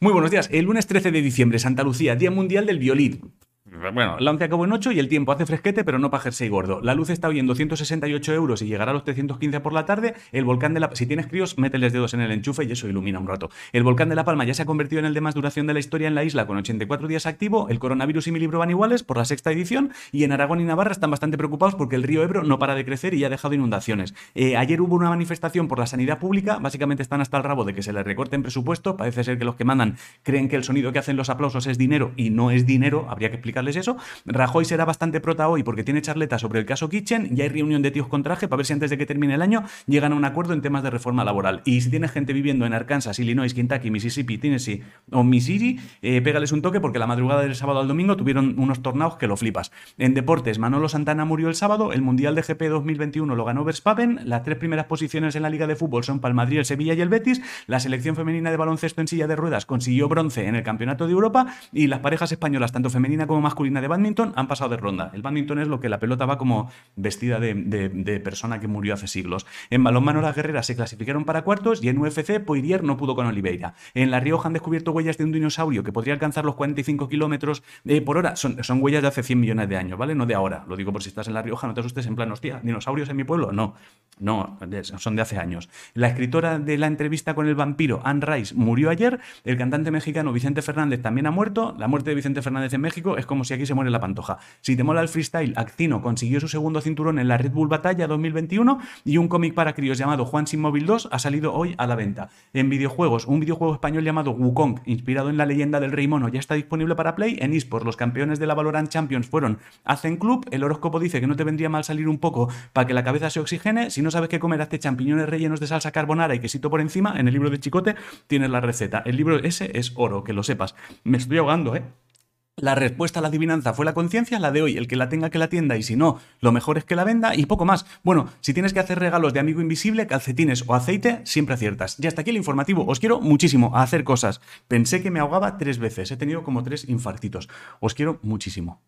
Muy buenos días. El lunes 13 de diciembre, Santa Lucía, Día Mundial del Violín. Bueno, la 11 acabó en 8 y el tiempo hace fresquete, pero no para jersey gordo. La luz está hoy en 268 euros y llegará a los 315 por la tarde. El volcán de la... Si tienes críos, mételes dedos en el enchufe y eso ilumina un rato. El volcán de La Palma ya se ha convertido en el de más duración de la historia en la isla, con 84 días activo. El coronavirus y mi libro van iguales por la sexta edición. Y en Aragón y Navarra están bastante preocupados porque el río Ebro no para de crecer y ya ha dejado inundaciones. Eh, ayer hubo una manifestación por la sanidad pública. Básicamente están hasta el rabo de que se les recorten presupuesto. Parece ser que los que mandan creen que el sonido que hacen los aplausos es dinero y no es dinero. Habría que explicarles eso. Rajoy será bastante prota hoy porque tiene charleta sobre el caso Kitchen y hay reunión de tíos con traje para ver si antes de que termine el año llegan a un acuerdo en temas de reforma laboral. Y si tienes gente viviendo en Arkansas, Illinois, Kentucky, Mississippi, Tennessee o Missouri, eh, pégales un toque porque la madrugada del sábado al domingo tuvieron unos tornados que lo flipas. En deportes, Manolo Santana murió el sábado, el Mundial de GP 2021 lo ganó Verstappen, las tres primeras posiciones en la Liga de Fútbol son para el Madrid, el Sevilla y el Betis, la selección femenina de baloncesto en silla de ruedas consiguió bronce en el Campeonato de Europa y las parejas españolas, tanto femenina como masculina de badminton, han pasado de ronda. El badminton es lo que la pelota va como vestida de, persona que murió hace siglos. En balonmano las guerreras se clasificaron para cuartos y en UFC Poirier no pudo con Oliveira. En La Rioja han descubierto huellas de un dinosaurio que podría alcanzar los 45 kilómetros eh, por hora. Son, son huellas de hace 100 millones de años, ¿vale? No de ahora. Lo digo por si estás en La Rioja, no te asustes en plan, hostia, dinosaurios en mi pueblo. No, no, son de hace años. La escritora de la entrevista con el vampiro, Anne Rice, murió ayer. El cantante mexicano Vicente Fernández también ha muerto. La muerte de Vicente Fernández en México es como si aquí se muere la pantoja. Si te mola el freestyle, Actino consiguió su segundo cinturón en la Red Bull Batalla 2021 y un cómic para críos llamado Juan Sin Móvil 2 ha salido hoy a la venta. En videojuegos, un videojuego español llamado Wukong, inspirado en la leyenda del Rey Mono, ya está disponible para Play. En eSports, los campeones de la Valorant Champions fueron Hacen Club. El horóscopo dice que no te vendría mal salir un poco para que la cabeza se oxigene. Si no sabes qué comer, hazte champiñones rellenos de salsa carbonara y quesito por encima. En el libro de Chicote tienes la receta. El libro ese es oro, que lo sepas. Me estoy ahogando, ¿eh? La respuesta a la adivinanza fue la conciencia, la de hoy, el que la tenga que la tienda y si no, lo mejor es que la venda y poco más. Bueno, si tienes que hacer regalos de amigo invisible, calcetines o aceite, siempre aciertas. Y hasta aquí el informativo. Os quiero muchísimo a hacer cosas. Pensé que me ahogaba tres veces, he tenido como tres infartitos. Os quiero muchísimo.